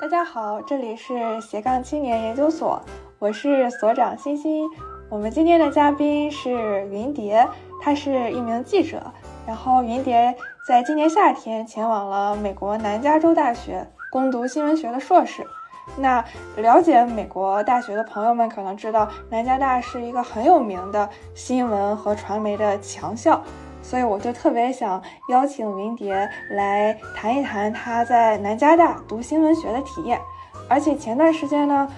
大家好，这里是斜杠青年研究所，我是所长欣欣。我们今天的嘉宾是云蝶，他是一名记者。然后云蝶在今年夏天前往了美国南加州大学攻读新闻学的硕士。那了解美国大学的朋友们可能知道，南加大是一个很有名的新闻和传媒的强校。所以我就特别想邀请云蝶来谈一谈她在南加大读新闻学的体验。而且前段时间呢，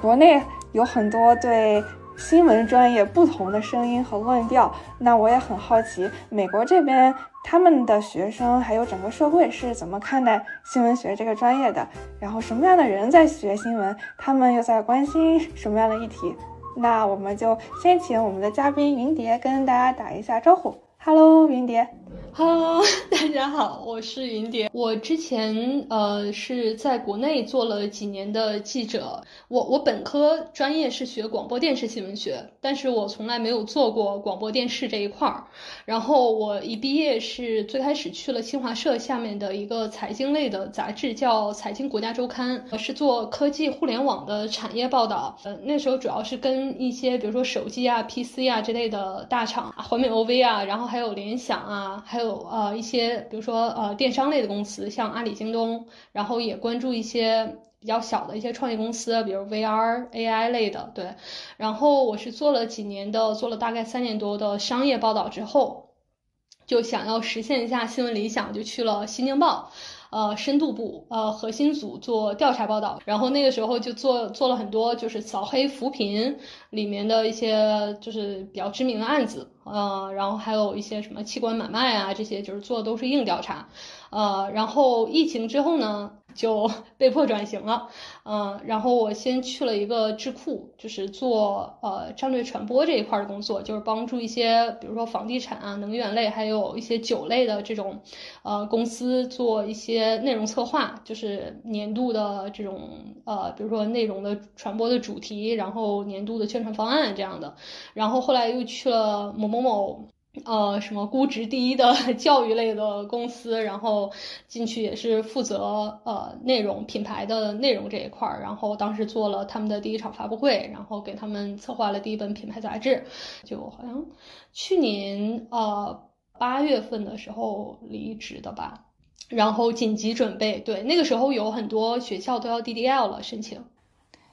国内有很多对新闻专业不同的声音和论调。那我也很好奇，美国这边他们的学生还有整个社会是怎么看待新闻学这个专业的？然后什么样的人在学新闻？他们又在关心什么样的议题？那我们就先请我们的嘉宾云蝶跟大家打一下招呼。哈喽云蝶。Hello，大家好，我是云蝶。我之前呃是在国内做了几年的记者。我我本科专业是学广播电视新闻学，但是我从来没有做过广播电视这一块儿。然后我一毕业是最开始去了新华社下面的一个财经类的杂志，叫《财经国家周刊》，是做科技互联网的产业报道。呃，那时候主要是跟一些比如说手机啊、PC 啊之类的大厂，华美 OV 啊，然后还有联想啊，还有。呃一些，比如说呃电商类的公司，像阿里、京东，然后也关注一些比较小的一些创业公司，比如 VR、AI 类的，对。然后我是做了几年的，做了大概三年多的商业报道之后，就想要实现一下新闻理想，就去了《新京报》。呃，深度部呃核心组做调查报道，然后那个时候就做做了很多就是扫黑扶贫里面的一些就是比较知名的案子，呃，然后还有一些什么器官买卖啊这些，就是做的都是硬调查。呃，然后疫情之后呢，就 被迫转型了，嗯，然后我先去了一个智库，就是做呃战略传播这一块的工作，就是帮助一些比如说房地产啊、能源类，还有一些酒类的这种呃公司做一些内容策划，就是年度的这种呃，比如说内容的传播的主题，然后年度的宣传方案这样的。然后后来又去了某某某。呃，什么估值第一的 教育类的公司，然后进去也是负责呃内容品牌的内容这一块儿，然后当时做了他们的第一场发布会，然后给他们策划了第一本品牌杂志，就好像去年呃八月份的时候离职的吧，然后紧急准备，对，那个时候有很多学校都要 DDL 了申请。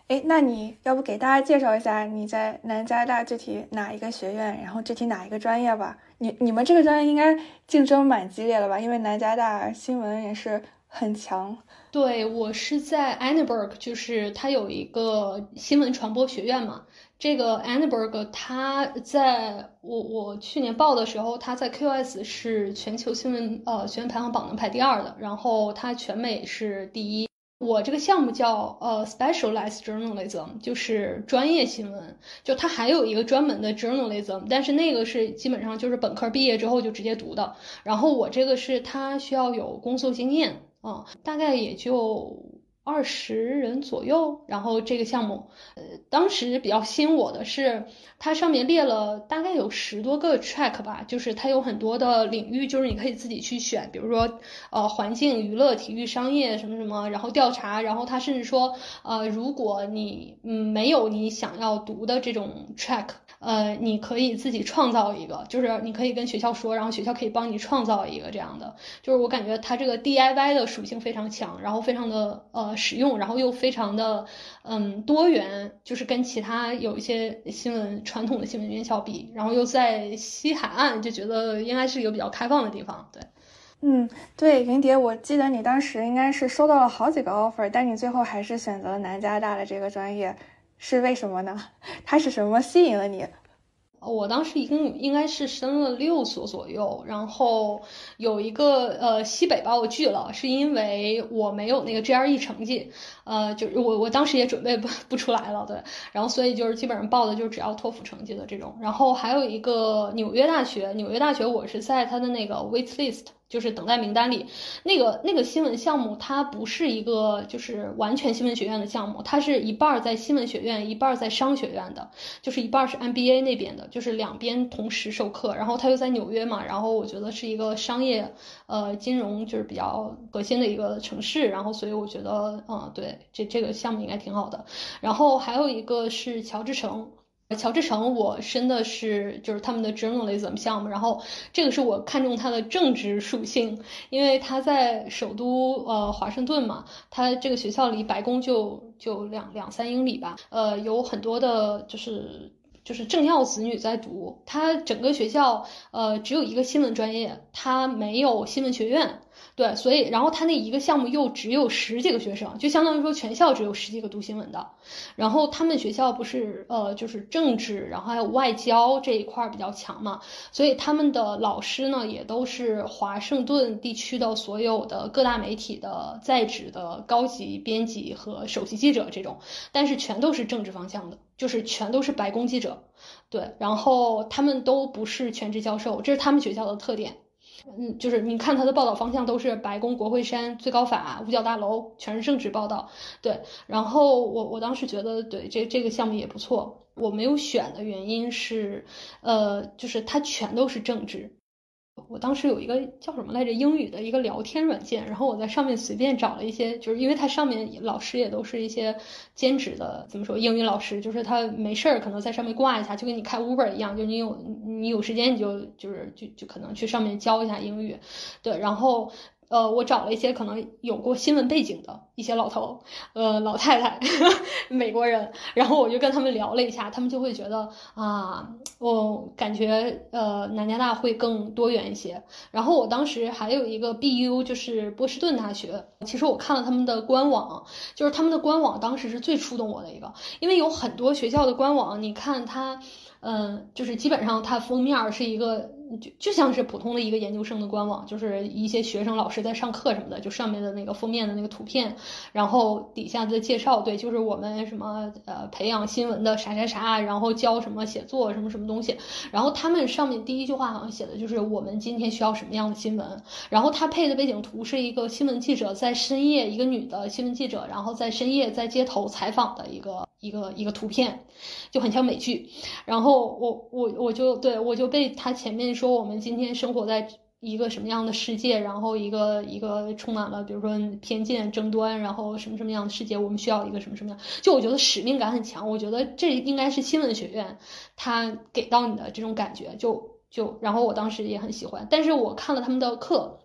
哎，那你要不给大家介绍一下你在南加大具体哪一个学院，然后具体哪一个专业吧？你你们这个专业应该竞争蛮激烈的吧？因为南加大新闻也是很强。对我是在 Annenberg，就是它有一个新闻传播学院嘛。这个 Annenberg，它在我我去年报的时候，它在 QS 是全球新闻呃学院排行榜能排第二的，然后它全美是第一。我这个项目叫呃 specialized journalism，就是专业新闻。就它还有一个专门的 journalism，但是那个是基本上就是本科毕业之后就直接读的。然后我这个是它需要有工作经验啊，大概也就。二十人左右，然后这个项目，呃，当时比较吸引我的是，它上面列了大概有十多个 track 吧，就是它有很多的领域，就是你可以自己去选，比如说，呃，环境、娱乐、体育、商业什么什么，然后调查，然后它甚至说，呃，如果你嗯没有你想要读的这种 track。呃，你可以自己创造一个，就是你可以跟学校说，然后学校可以帮你创造一个这样的。就是我感觉它这个 DIY 的属性非常强，然后非常的呃使用，然后又非常的嗯多元，就是跟其他有一些新闻传统的新闻院校比，然后又在西海岸，就觉得应该是一个比较开放的地方。对，嗯，对，云蝶，我记得你当时应该是收到了好几个 offer，但你最后还是选择了南加大的这个专业。是为什么呢？它是什么吸引了你？我当时一共应该是申了六所左右，然后有一个呃西北把我拒了，是因为我没有那个 GRE 成绩，呃，就是我我当时也准备不 不出来了，对，然后所以就是基本上报的就只要托福成绩的这种，然后还有一个纽约大学，纽约大学我是在它的那个 wait list，就是等待名单里，那个那个新闻项目，它不是一个就是完全新闻学院的项目，它是一半在新闻学院，一半在商学院的，就是一半是 MBA 那边的，就是两边同时授课。然后它又在纽约嘛，然后我觉得是一个商业呃金融就是比较核心的一个城市，然后所以我觉得嗯对这这个项目应该挺好的。然后还有一个是乔治城。乔治城，我申的是就是他们的 journalism 项目，然后这个是我看中它的政治属性，因为它在首都呃华盛顿嘛，它这个学校离白宫就就两两三英里吧，呃有很多的就是就是政要子女在读，他整个学校呃只有一个新闻专业，他没有新闻学院。对，所以然后他那一个项目又只有十几个学生，就相当于说全校只有十几个读新闻的。然后他们学校不是呃就是政治，然后还有外交这一块比较强嘛，所以他们的老师呢也都是华盛顿地区的所有的各大媒体的在职的高级编辑和首席记者这种，但是全都是政治方向的，就是全都是白宫记者。对，然后他们都不是全职教授，这是他们学校的特点。嗯，就是你看他的报道方向都是白宫、国会山、最高法、五角大楼，全是政治报道。对，然后我我当时觉得，对这这个项目也不错。我没有选的原因是，呃，就是它全都是政治。我当时有一个叫什么来着英语的一个聊天软件，然后我在上面随便找了一些，就是因为它上面老师也都是一些兼职的，怎么说英语老师，就是他没事儿可能在上面挂一下，就跟你开 Uber 一样，就你有你有时间你就就是就就可能去上面教一下英语，对，然后。呃，我找了一些可能有过新闻背景的一些老头，呃，老太太，美国人，然后我就跟他们聊了一下，他们就会觉得啊，我感觉呃南加大会更多元一些。然后我当时还有一个 BU，就是波士顿大学，其实我看了他们的官网，就是他们的官网当时是最触动我的一个，因为有很多学校的官网，你看它，嗯，就是基本上它封面是一个。就就像是普通的一个研究生的官网，就是一些学生老师在上课什么的，就上面的那个封面的那个图片，然后底下的介绍，对，就是我们什么呃培养新闻的啥啥啥，然后教什么写作什么什么东西，然后他们上面第一句话好像写的就是我们今天需要什么样的新闻，然后他配的背景图是一个新闻记者在深夜，一个女的新闻记者，然后在深夜在街头采访的一个一个一个图片，就很像美剧，然后我我我就对我就被他前面。说我们今天生活在一个什么样的世界，然后一个一个充满了比如说偏见、争端，然后什么什么样的世界，我们需要一个什么什么样？就我觉得使命感很强，我觉得这应该是新闻学院他给到你的这种感觉，就就然后我当时也很喜欢，但是我看了他们的课，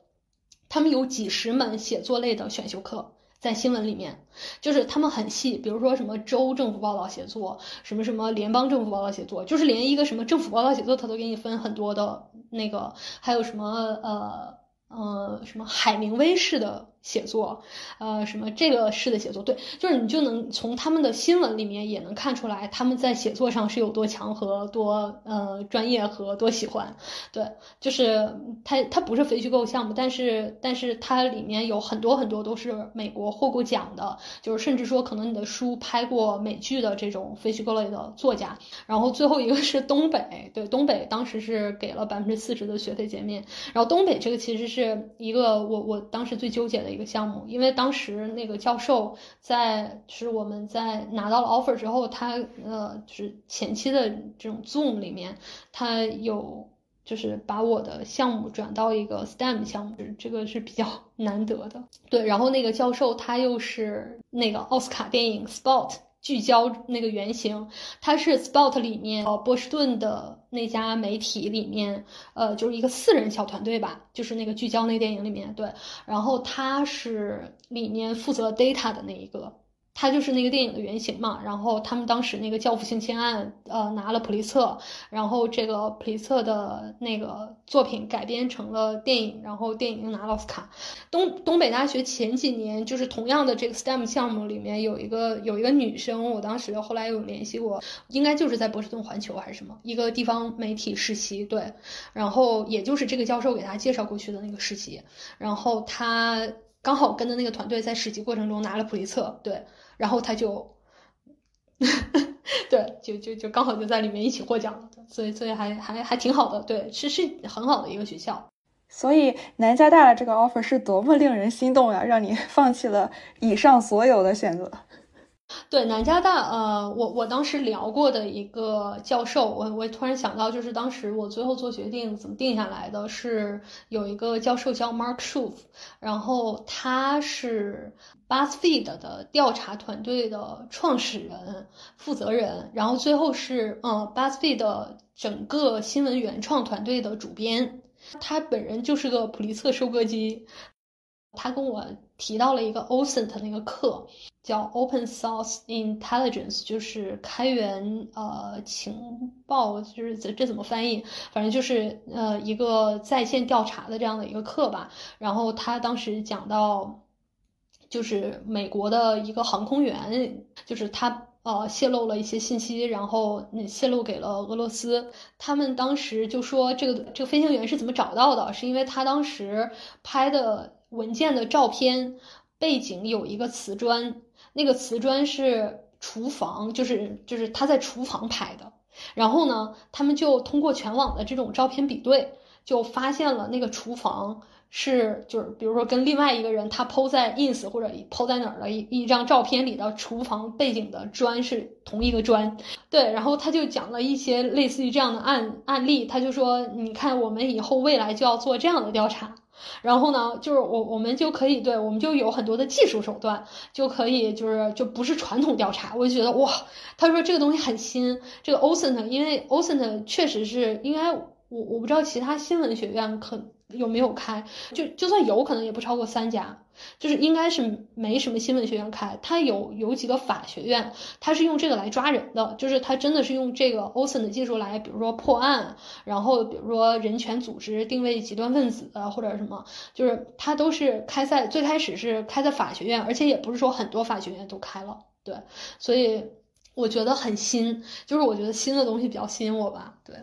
他们有几十门写作类的选修课。在新闻里面，就是他们很细，比如说什么州政府报道写作，什么什么联邦政府报道写作，就是连一个什么政府报道写作，他都给你分很多的那个，还有什么呃呃什么海明威式的。写作，呃，什么这个式的写作，对，就是你就能从他们的新闻里面也能看出来，他们在写作上是有多强和多呃专业和多喜欢，对，就是它它不是非虚构项目，但是但是它里面有很多很多都是美国获过奖的，就是甚至说可能你的书拍过美剧的这种非虚构类的作家，然后最后一个是东北，对，东北当时是给了百分之四十的学费减免，然后东北这个其实是一个我我当时最纠结的。一个项目，因为当时那个教授在，是我们在拿到了 offer 之后，他呃，就是前期的这种 zoom 里面，他有就是把我的项目转到一个 STEM 项目，这个是比较难得的。对，然后那个教授他又是那个奥斯卡电影 Spot。聚焦那个原型，它是 Spot 里面呃波士顿的那家媒体里面，呃就是一个四人小团队吧，就是那个聚焦那个电影里面对，然后他是里面负责 data 的那一个。他就是那个电影的原型嘛，然后他们当时那个教父性侵案，呃，拿了普利策，然后这个普利策的那个作品改编成了电影，然后电影又拿了奥斯卡。东东北大学前几年就是同样的这个 STEM 项目里面有一个有一个女生，我当时后来有联系过，应该就是在波士顿环球还是什么一个地方媒体实习，对，然后也就是这个教授给他介绍过去的那个实习，然后他刚好跟的那个团队在实习过程中拿了普利策，对。然后他就，对，就就就刚好就在里面一起获奖了，所以所以还还还挺好的，对，是是很好的一个学校。所以南加大的这个 offer 是多么令人心动呀，让你放弃了以上所有的选择。对南加大，呃，我我当时聊过的一个教授，我我突然想到，就是当时我最后做决定怎么定下来的是有一个教授叫 Mark Shuf，然后他是 BuzzFeed 的调查团队的创始人、负责人，然后最后是嗯 BuzzFeed 的整个新闻原创团队的主编，他本人就是个普利策收割机。他跟我提到了一个 OSINT 那个课，叫 Open Source Intelligence，就是开源呃情报，就是这这怎么翻译？反正就是呃一个在线调查的这样的一个课吧。然后他当时讲到，就是美国的一个航空员，就是他呃泄露了一些信息，然后泄露给了俄罗斯。他们当时就说，这个这个飞行员是怎么找到的？是因为他当时拍的。文件的照片背景有一个瓷砖，那个瓷砖是厨房，就是就是他在厨房拍的。然后呢，他们就通过全网的这种照片比对，就发现了那个厨房是就是比如说跟另外一个人他 PO 在 ins 或者 PO 在哪儿的一一张照片里的厨房背景的砖是同一个砖。对，然后他就讲了一些类似于这样的案案例，他就说，你看我们以后未来就要做这样的调查。然后呢，就是我我们就可以对我们就有很多的技术手段，就可以就是就不是传统调查。我就觉得哇，他说这个东西很新，这个 OSINT，因为 OSINT 确实是应该我我不知道其他新闻学院可。有没有开？就就算有可能也不超过三家，就是应该是没什么新闻学院开。它有有几个法学院，它是用这个来抓人的，就是它真的是用这个 OSIN 的技术来，比如说破案，然后比如说人权组织定位极端分子啊或者什么，就是他都是开在最开始是开在法学院，而且也不是说很多法学院都开了，对，所以我觉得很新，就是我觉得新的东西比较吸引我吧，对。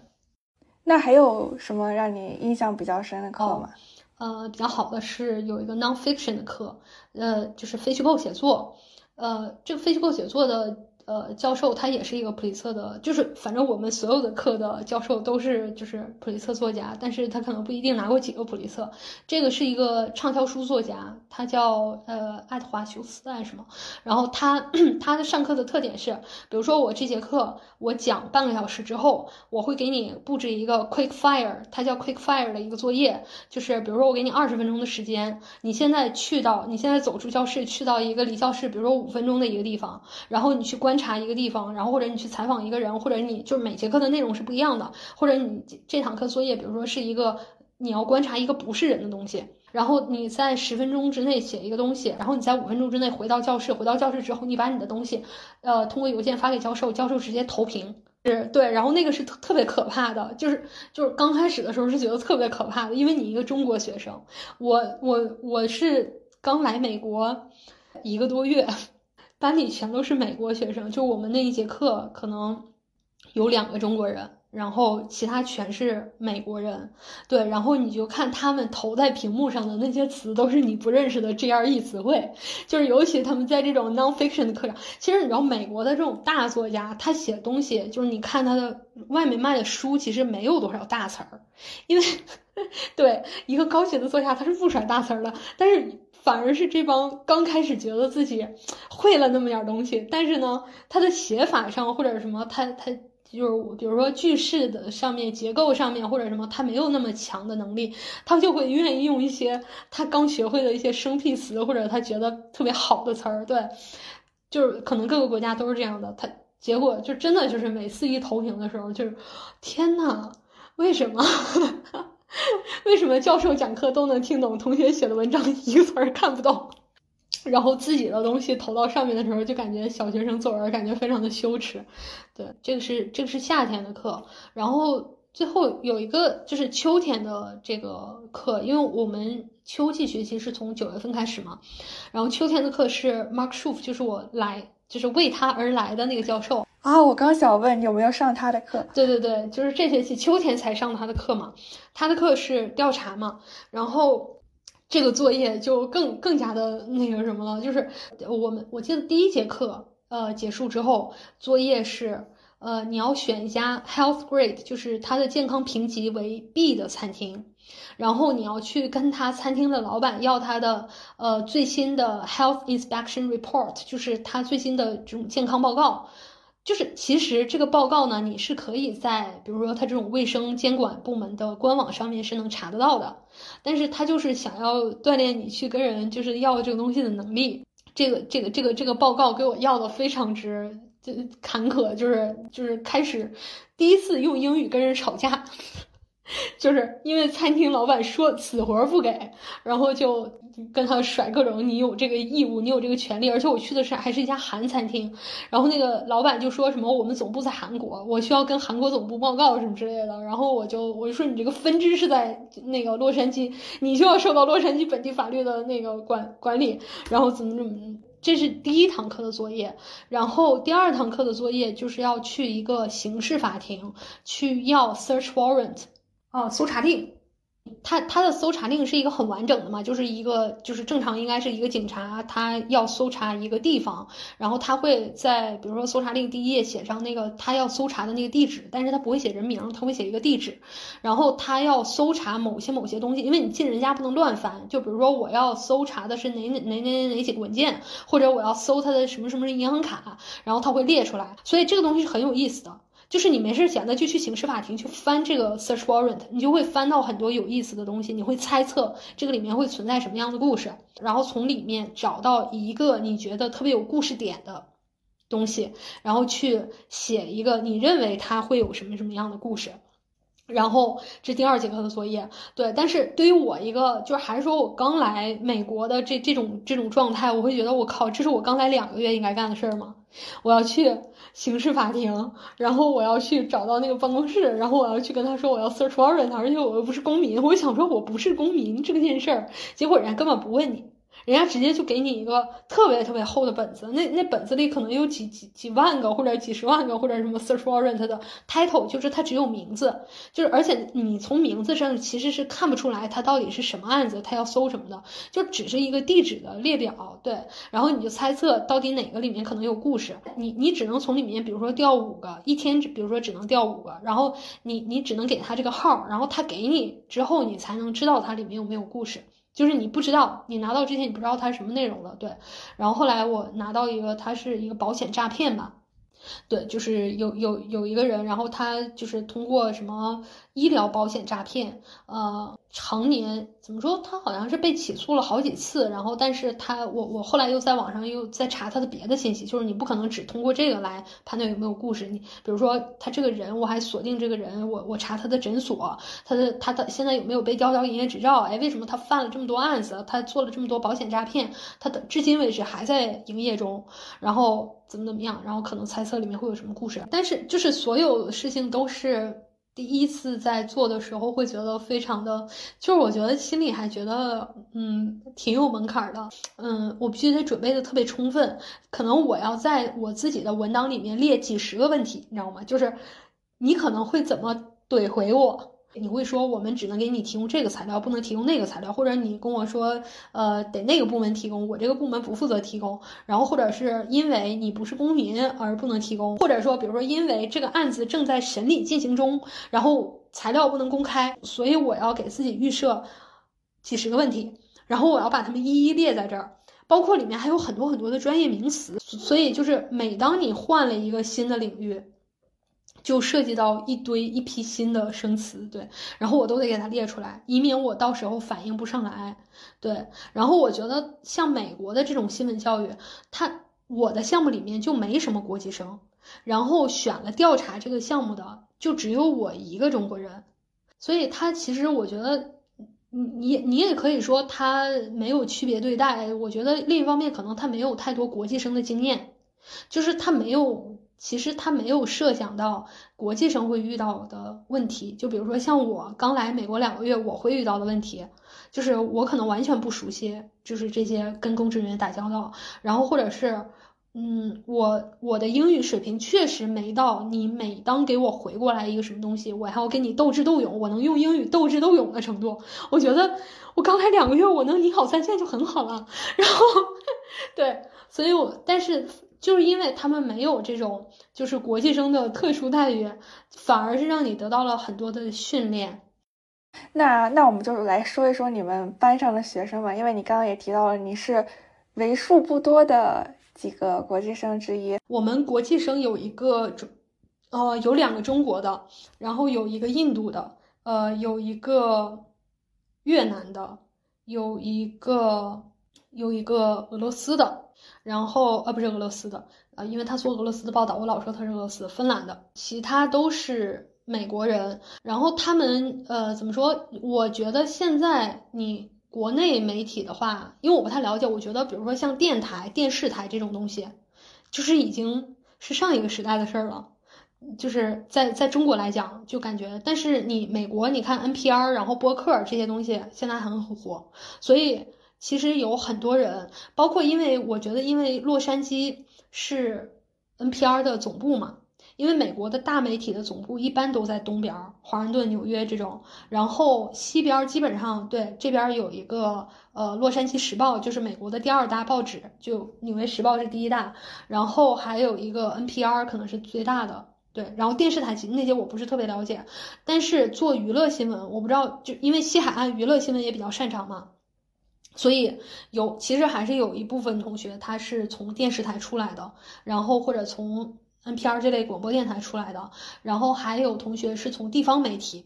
那还有什么让你印象比较深的课吗？呃，比较好的是有一个 nonfiction 的课，呃，就是非虚构写作，呃，这个非虚构写作的。呃，教授他也是一个普利策的，就是反正我们所有的课的教授都是就是普利策作家，但是他可能不一定拿过几个普利策。这个是一个畅销书作家，他叫呃爱德华休斯还是什么？然后他 他的上课的特点是，比如说我这节课我讲半个小时之后，我会给你布置一个 quick fire，他叫 quick fire 的一个作业，就是比如说我给你二十分钟的时间，你现在去到你现在走出教室，去到一个离教室比如说五分钟的一个地方，然后你去观。查一个地方，然后或者你去采访一个人，或者你就是每节课的内容是不一样的，或者你这堂课作业，比如说是一个你要观察一个不是人的东西，然后你在十分钟之内写一个东西，然后你在五分钟之内回到教室，回到教室之后，你把你的东西，呃，通过邮件发给教授，教授直接投屏，是对，然后那个是特特别可怕的，就是就是刚开始的时候是觉得特别可怕的，因为你一个中国学生，我我我是刚来美国一个多月。班里全都是美国学生，就我们那一节课可能有两个中国人，然后其他全是美国人。对，然后你就看他们投在屏幕上的那些词，都是你不认识的 GRE 词汇。就是尤其他们在这种 nonfiction 的课上，其实你知道美国的这种大作家，他写东西，就是你看他的外面卖的书，其实没有多少大词儿，因为 对一个高学的作家，他是不甩大词儿的，但是。反而是这帮刚开始觉得自己会了那么点东西，但是呢，他的写法上或者什么，他他就是比如说句式的上面、结构上面或者什么，他没有那么强的能力，他就会愿意用一些他刚学会的一些生僻词或者他觉得特别好的词儿。对，就是可能各个国家都是这样的。他结果就真的就是每次一投屏的时候，就是天呐，为什么？为什么教授讲课都能听懂，同学写的文章一个词儿看不懂？然后自己的东西投到上面的时候，就感觉小学生作文，感觉非常的羞耻。对，这个是这个是夏天的课，然后最后有一个就是秋天的这个课，因为我们秋季学期是从九月份开始嘛，然后秋天的课是 Mark Shuf，就是我来就是为他而来的那个教授。啊，我刚想问有没有上他的课？对对对，就是这学期秋天才上他的课嘛。他的课是调查嘛，然后这个作业就更更加的那个什么了，就是我们我记得第一节课呃结束之后，作业是呃，你要选一家 health grade，就是它的健康评级为 B 的餐厅，然后你要去跟他餐厅的老板要他的呃最新的 health inspection report，就是他最新的这种健康报告。就是其实这个报告呢，你是可以在比如说他这种卫生监管部门的官网上面是能查得到的，但是他就是想要锻炼你去跟人就是要这个东西的能力。这个这个这个这个报告给我要的非常之就坎坷，就是就是开始第一次用英语跟人吵架。就是因为餐厅老板说死活不给，然后就跟他甩各种你有这个义务，你有这个权利，而且我去的是还是一家韩餐厅，然后那个老板就说什么我们总部在韩国，我需要跟韩国总部报告什么之类的，然后我就我就说你这个分支是在那个洛杉矶，你就要受到洛杉矶本地法律的那个管管理，然后怎么怎么，这是第一堂课的作业，然后第二堂课的作业就是要去一个刑事法庭去要 search warrant。哦，搜查令，他他的搜查令是一个很完整的嘛，就是一个就是正常应该是一个警察，他要搜查一个地方，然后他会在比如说搜查令第一页写上那个他要搜查的那个地址，但是他不会写人名，他会写一个地址，然后他要搜查某些某些东西，因为你进人家不能乱翻，就比如说我要搜查的是哪哪哪哪哪几个文件，或者我要搜他的什么什么银行卡，然后他会列出来，所以这个东西是很有意思的。就是你没事闲的就去刑事法庭去翻这个 search warrant，你就会翻到很多有意思的东西，你会猜测这个里面会存在什么样的故事，然后从里面找到一个你觉得特别有故事点的东西，然后去写一个你认为它会有什么什么样的故事。然后这第二节课的作业，对，但是对于我一个就是还是说我刚来美国的这这种这种状态，我会觉得我靠，这是我刚来两个月应该干的事儿吗？我要去刑事法庭，然后我要去找到那个办公室，然后我要去跟他说我要 search warrant，而且我又不是公民，我想说我不是公民这件事儿，结果人家根本不问你。人家直接就给你一个特别特别厚的本子，那那本子里可能有几几几万个或者几十万个或者什么 search warrant 的 title，就是它只有名字，就是而且你从名字上其实是看不出来它到底是什么案子，它要搜什么的，就只是一个地址的列表，对，然后你就猜测到底哪个里面可能有故事，你你只能从里面比如说调五个，一天比如说只能调五个，然后你你只能给他这个号，然后他给你之后你才能知道它里面有没有故事。就是你不知道，你拿到之前你不知道它是什么内容的，对。然后后来我拿到一个，它是一个保险诈骗吧，对，就是有有有一个人，然后他就是通过什么医疗保险诈骗，呃。常年怎么说？他好像是被起诉了好几次，然后，但是他我我后来又在网上又在查他的别的信息，就是你不可能只通过这个来判断有没有故事。你比如说他这个人，我还锁定这个人，我我查他的诊所，他的他的现在有没有被吊销营业执照？哎，为什么他犯了这么多案子？他做了这么多保险诈骗，他的至今为止还在营业中，然后怎么怎么样？然后可能猜测里面会有什么故事？但是就是所有事情都是。第一次在做的时候会觉得非常的，就是我觉得心里还觉得，嗯，挺有门槛的，嗯，我必须得准备的特别充分，可能我要在我自己的文档里面列几十个问题，你知道吗？就是你可能会怎么怼回我？你会说我们只能给你提供这个材料，不能提供那个材料，或者你跟我说，呃，得那个部门提供，我这个部门不负责提供，然后或者是因为你不是公民而不能提供，或者说比如说因为这个案子正在审理进行中，然后材料不能公开，所以我要给自己预设几十个问题，然后我要把它们一一列在这儿，包括里面还有很多很多的专业名词，所以就是每当你换了一个新的领域。就涉及到一堆一批新的生词，对，然后我都得给它列出来，以免我到时候反应不上来，对。然后我觉得像美国的这种新闻教育，它我的项目里面就没什么国际生，然后选了调查这个项目的就只有我一个中国人，所以他其实我觉得，你你你也可以说他没有区别对待，我觉得另一方面可能他没有太多国际生的经验，就是他没有。其实他没有设想到国际生会遇到的问题，就比如说像我刚来美国两个月，我会遇到的问题，就是我可能完全不熟悉，就是这些跟公职人员打交道，然后或者是，嗯，我我的英语水平确实没到你每当给我回过来一个什么东西，我还要跟你斗智斗勇，我能用英语斗智斗勇的程度，我觉得我刚来两个月，我能你好三线就很好了，然后，对，所以我但是。就是因为他们没有这种就是国际生的特殊待遇，反而是让你得到了很多的训练。那那我们就来说一说你们班上的学生吧，因为你刚刚也提到了你是为数不多的几个国际生之一。我们国际生有一个中，呃，有两个中国的，然后有一个印度的，呃，有一个越南的，有一个有一个俄罗斯的，然后呃不是俄罗斯的，呃，因为他做俄罗斯的报道，我老说他是俄罗斯，芬兰的，其他都是。美国人，然后他们呃怎么说？我觉得现在你国内媒体的话，因为我不太了解，我觉得比如说像电台、电视台这种东西，就是已经是上一个时代的事儿了。就是在在中国来讲，就感觉，但是你美国，你看 NPR，然后播客这些东西现在很火，所以其实有很多人，包括因为我觉得，因为洛杉矶是 NPR 的总部嘛。因为美国的大媒体的总部一般都在东边，华盛顿、纽约这种，然后西边基本上对这边有一个呃《洛杉矶时报》，就是美国的第二大报纸，就《纽约时报》是第一大，然后还有一个 NPR 可能是最大的，对，然后电视台那些我不是特别了解，但是做娱乐新闻，我不知道，就因为西海岸娱乐新闻也比较擅长嘛，所以有其实还是有一部分同学他是从电视台出来的，然后或者从。NPR 这类广播电台出来的，然后还有同学是从地方媒体，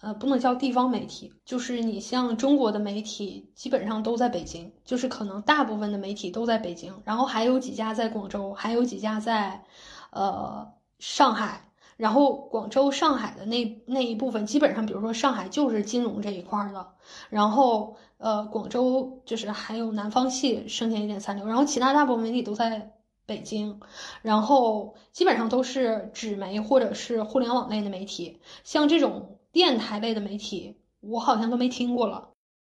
呃，不能叫地方媒体，就是你像中国的媒体基本上都在北京，就是可能大部分的媒体都在北京，然后还有几家在广州，还有几家在，呃，上海，然后广州、上海的那那一部分基本上，比如说上海就是金融这一块的，然后呃，广州就是还有南方系剩下一点残留，然后其他大部分媒体都在。北京，然后基本上都是纸媒或者是互联网类的媒体，像这种电台类的媒体，我好像都没听过了。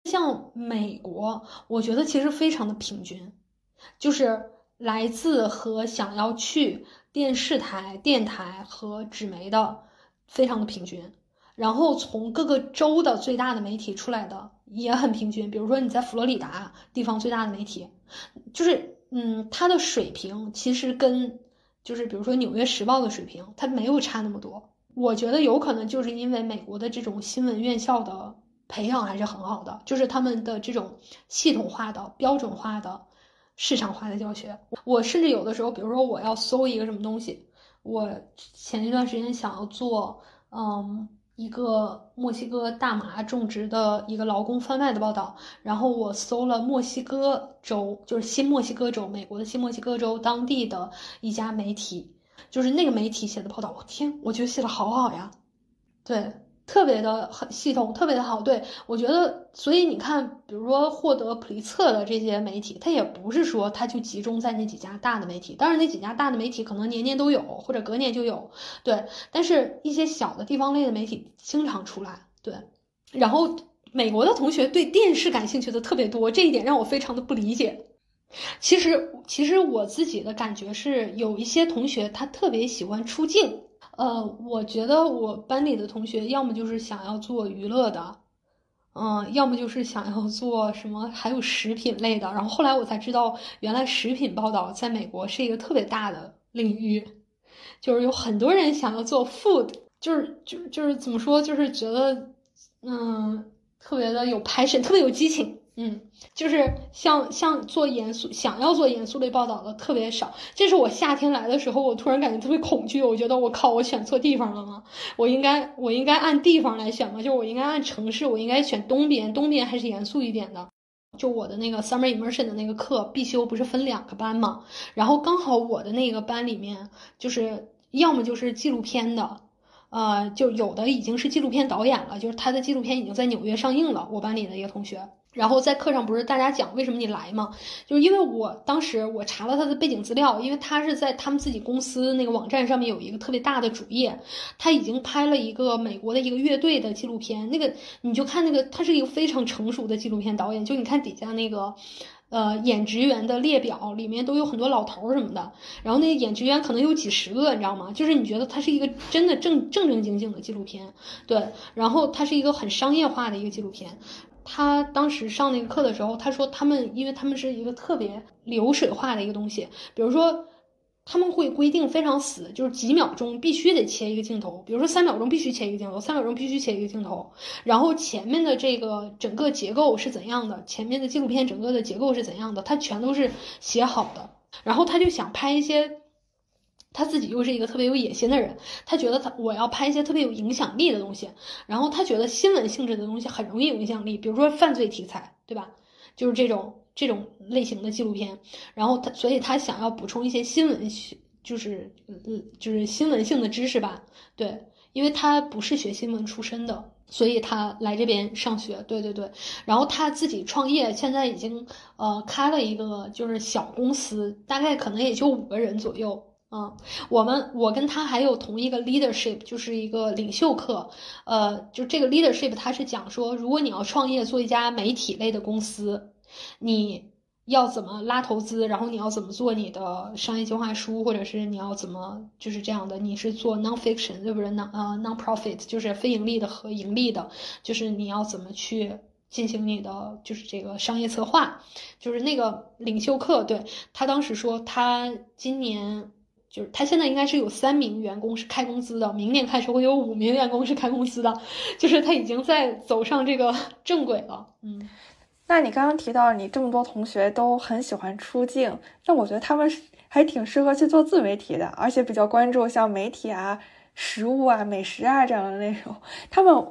像美国，我觉得其实非常的平均，就是来自和想要去电视台、电台和纸媒的非常的平均，然后从各个州的最大的媒体出来的也很平均。比如说你在佛罗里达地方最大的媒体，就是。嗯，它的水平其实跟就是比如说《纽约时报》的水平，它没有差那么多。我觉得有可能就是因为美国的这种新闻院校的培养还是很好的，就是他们的这种系统化的、标准化的、市场化的教学。我甚至有的时候，比如说我要搜一个什么东西，我前一段时间想要做，嗯。一个墨西哥大麻种植的一个劳工贩卖的报道，然后我搜了墨西哥州，就是新墨西哥州，美国的新墨西哥州当地的一家媒体，就是那个媒体写的报道，我天，我觉得写的好好呀，对。特别的很系统，特别的好。对我觉得，所以你看，比如说获得普利策的这些媒体，它也不是说它就集中在那几家大的媒体。当然，那几家大的媒体可能年年都有，或者隔年就有。对，但是一些小的地方类的媒体经常出来。对，然后美国的同学对电视感兴趣的特别多，这一点让我非常的不理解。其实，其实我自己的感觉是，有一些同学他特别喜欢出镜。呃，我觉得我班里的同学要么就是想要做娱乐的，嗯，要么就是想要做什么，还有食品类的。然后后来我才知道，原来食品报道在美国是一个特别大的领域，就是有很多人想要做 food，就是就就是怎么说，就是觉得嗯，特别的有 passion，特别有激情。嗯，就是像像做严肃，想要做严肃类报道的特别少。这是我夏天来的时候，我突然感觉特别恐惧。我觉得我靠，我选错地方了吗？我应该我应该按地方来选吗？就我应该按城市，我应该选东边，东边还是严肃一点的。就我的那个 summer immersion 的那个课必修不是分两个班嘛？然后刚好我的那个班里面就是要么就是纪录片的，呃，就有的已经是纪录片导演了，就是他的纪录片已经在纽约上映了。我班里的一个同学。然后在课上不是大家讲为什么你来吗？就是因为我当时我查了他的背景资料，因为他是在他们自己公司那个网站上面有一个特别大的主页，他已经拍了一个美国的一个乐队的纪录片。那个你就看那个，他是一个非常成熟的纪录片导演。就你看底下那个，呃，演职员的列表里面都有很多老头什么的，然后那个演职员可能有几十个，你知道吗？就是你觉得他是一个真的正正正经经的纪录片，对。然后他是一个很商业化的一个纪录片。他当时上那个课的时候，他说他们，因为他们是一个特别流水化的一个东西，比如说他们会规定非常死，就是几秒钟必须得切一个镜头，比如说三秒钟必须切一个镜头，三秒钟必须切一个镜头，然后前面的这个整个结构是怎样的，前面的纪录片整个的结构是怎样的，他全都是写好的。然后他就想拍一些，他自己又是一个特别有野心的人，他觉得他我要拍一些特别有影响力的东西，然后他觉得新闻性质的东西很容易有影响力，比如说犯罪题材，对吧？就是这种。这种类型的纪录片，然后他，所以他想要补充一些新闻，就是嗯，就是新闻性的知识吧。对，因为他不是学新闻出身的，所以他来这边上学。对对对，然后他自己创业，现在已经呃开了一个就是小公司，大概可能也就五个人左右。嗯，我们我跟他还有同一个 leadership，就是一个领袖课。呃，就这个 leadership，他是讲说，如果你要创业做一家媒体类的公司。你要怎么拉投资？然后你要怎么做你的商业计划书，或者是你要怎么就是这样的？你是做 nonfiction，对不对？non 呃 nonprofit 就是非盈利的和盈利的，就是你要怎么去进行你的就是这个商业策划？就是那个领袖课，对他当时说他今年就是他现在应该是有三名员工是开工资的，明年开始会有五名员工是开工资的，就是他已经在走上这个 正轨了，嗯。那你刚刚提到你这么多同学都很喜欢出镜，那我觉得他们还挺适合去做自媒体的，而且比较关注像媒体啊、食物啊、美食啊这样的内容。他们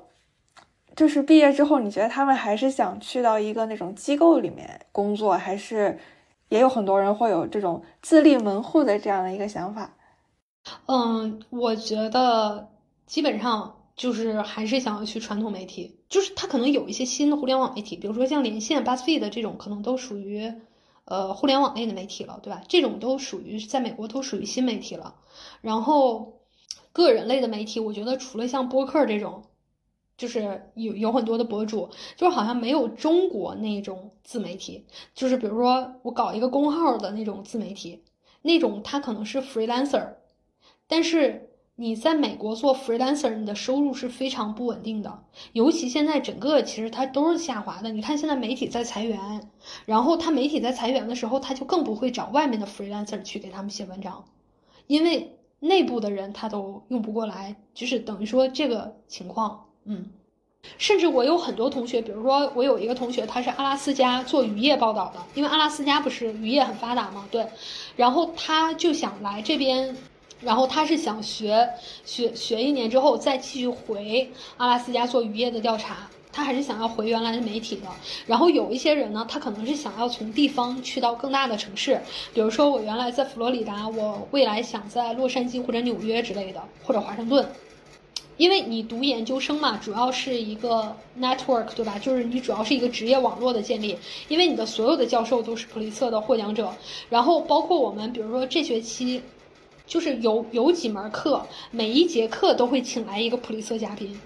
就是毕业之后，你觉得他们还是想去到一个那种机构里面工作，还是也有很多人会有这种自立门户的这样的一个想法？嗯，我觉得基本上。就是还是想要去传统媒体，就是它可能有一些新的互联网媒体，比如说像连线、BuzzFeed 这种，可能都属于呃互联网类的媒体了，对吧？这种都属于在美国都属于新媒体了。然后个人类的媒体，我觉得除了像播客这种，就是有有很多的博主，就好像没有中国那种自媒体，就是比如说我搞一个公号的那种自媒体，那种他可能是 freelancer，但是。你在美国做 freelancer，你的收入是非常不稳定的，尤其现在整个其实它都是下滑的。你看现在媒体在裁员，然后他媒体在裁员的时候，他就更不会找外面的 freelancer 去给他们写文章，因为内部的人他都用不过来，就是等于说这个情况，嗯，甚至我有很多同学，比如说我有一个同学，他是阿拉斯加做渔业报道的，因为阿拉斯加不是渔业很发达嘛，对，然后他就想来这边。然后他是想学学学一年之后再继续回阿拉斯加做渔业的调查，他还是想要回原来的媒体的。然后有一些人呢，他可能是想要从地方去到更大的城市，比如说我原来在佛罗里达，我未来想在洛杉矶或者纽约之类的，或者华盛顿。因为你读研究生嘛，主要是一个 network，对吧？就是你主要是一个职业网络的建立。因为你的所有的教授都是普利策的获奖者，然后包括我们，比如说这学期。就是有有几门课，每一节课都会请来一个普利策嘉宾，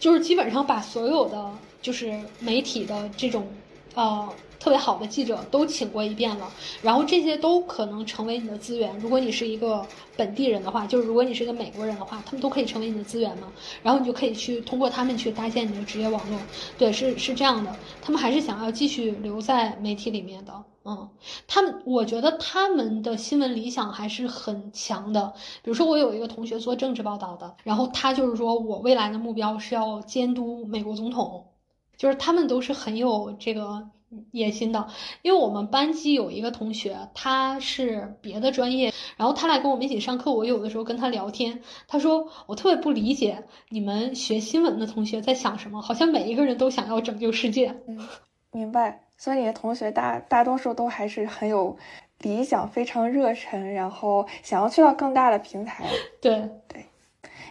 就是基本上把所有的就是媒体的这种，呃。特别好的记者都请过一遍了，然后这些都可能成为你的资源。如果你是一个本地人的话，就是如果你是一个美国人的话，他们都可以成为你的资源嘛。然后你就可以去通过他们去搭建你的职业网络。对，是是这样的，他们还是想要继续留在媒体里面的。嗯，他们我觉得他们的新闻理想还是很强的。比如说，我有一个同学做政治报道的，然后他就是说我未来的目标是要监督美国总统，就是他们都是很有这个。野心的，因为我们班级有一个同学，他是别的专业，然后他来跟我们一起上课。我有的时候跟他聊天，他说我特别不理解你们学新闻的同学在想什么，好像每一个人都想要拯救世界。嗯，明白。所以你的同学大大多数都还是很有理想，非常热忱，然后想要去到更大的平台。对对。